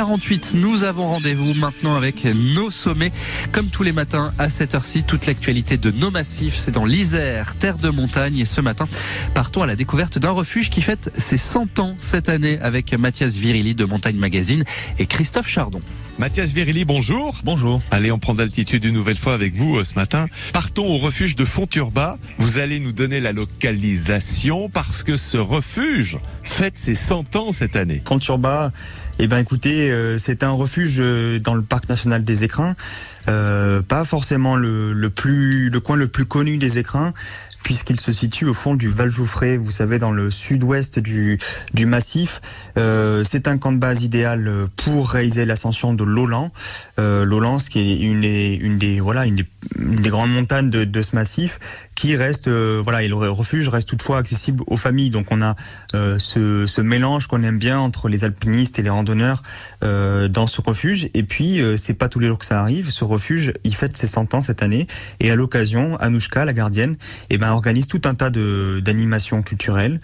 7h48, nous avons rendez-vous maintenant avec nos sommets. Comme tous les matins à cette heure-ci, toute l'actualité de nos massifs, c'est dans l'Isère, terre de montagne. Et ce matin, partons à la découverte d'un refuge qui fête ses 100 ans cette année avec Mathias Virili de Montagne Magazine et Christophe Chardon. Mathias Virili, bonjour. Bonjour. Allez, on prend d'altitude une nouvelle fois avec vous euh, ce matin. Partons au refuge de Fonturba. Vous allez nous donner la localisation parce que ce refuge fête ses 100 ans cette année. Fonturba, eh ben écoutez, euh, c'est un refuge euh, dans le parc national des Écrins. Euh, pas forcément le, le, plus le coin le plus connu des Écrins, puisqu'il se situe au fond du Val Jouffré, vous savez, dans le sud-ouest du, du massif. Euh, c'est un camp de base idéal pour réaliser l'ascension de l'Olan. Euh, L'Olan, qui est une des, voilà une des, grandes montagnes de, ce massif, qui reste euh, voilà et le refuge reste toutefois accessible aux familles. Donc on a euh, ce, ce, mélange qu'on aime bien entre les alpinistes et les randonneurs dans ce refuge. Et puis c'est pas tous les jours que ça arrive. Ce refuge, il fête ses 100 ans cette année et à l'occasion, Anouchka, la gardienne, eh ben organise tout un tas de d'animations culturelles.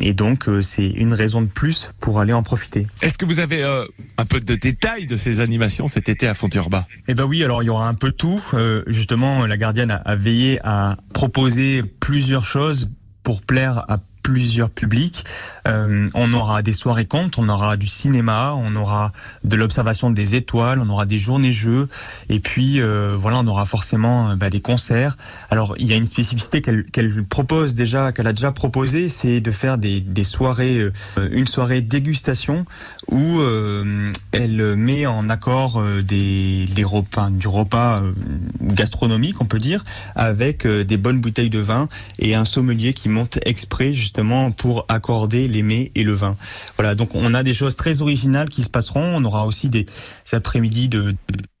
Et donc c'est une raison de plus pour aller en profiter. Est-ce que vous avez un peu de détails de ces animations cet été à Fonturba? Eh ben oui, alors il y aura un peu tout. justement, la gardienne a, veillé à proposer plusieurs choses pour plaire à plusieurs publics. Euh, on aura des soirées contes, on aura du cinéma, on aura de l'observation des étoiles, on aura des journées jeux, et puis euh, voilà, on aura forcément bah, des concerts. Alors il y a une spécificité qu'elle qu'elle propose déjà, qu'elle a déjà proposé, c'est de faire des, des soirées, euh, une soirée dégustation où euh, elle met en accord euh, des, des repas, du repas euh, gastronomique, on peut dire, avec des bonnes bouteilles de vin et un sommelier qui monte exprès justement pour accorder les mets et le vin. Voilà, donc on a des choses très originales qui se passeront. On aura aussi des, des après-midi de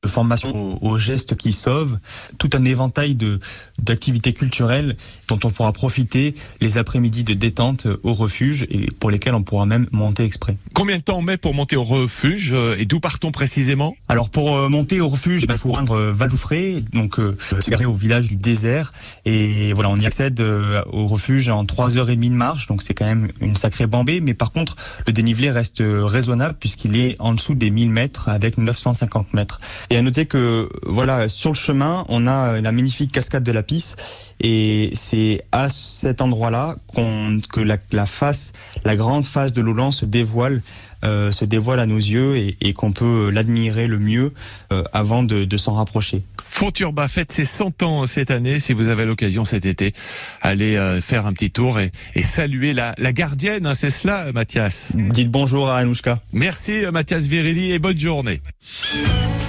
formation aux, gestes qui sauvent, tout un éventail de d'activités culturelles dont on pourra profiter les après-midi de détente au refuge et pour lesquels on pourra même monter exprès. Combien de temps on met pour monter au refuge et d'où partons précisément? Alors pour monter au refuge, il faut rendre Valoufré, donc euh, se garer au village du désert et voilà, on y accède au refuge en 3 heures et demie de marche, donc c'est quand même une sacrée bambée, mais par contre le dénivelé reste raisonnable puisqu'il est en dessous des 1000 mètres avec 950 mètres. Et à noter que voilà, sur le chemin, on a la magnifique cascade de la Pisse et c'est à cet endroit-là qu'on que la, la, face, la grande face de l'Olan se dévoile. Euh, se dévoile à nos yeux et, et qu'on peut l'admirer le mieux euh, avant de, de s'en rapprocher. Fonturba fête ses 100 ans cette année. Si vous avez l'occasion cet été, allez euh, faire un petit tour et, et saluer la, la gardienne. Hein, c'est cela, Mathias. Dites bonjour à Anouchka. Merci, Mathias Virili, et bonne journée.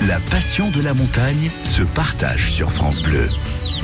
La passion de la montagne se partage sur France Bleu.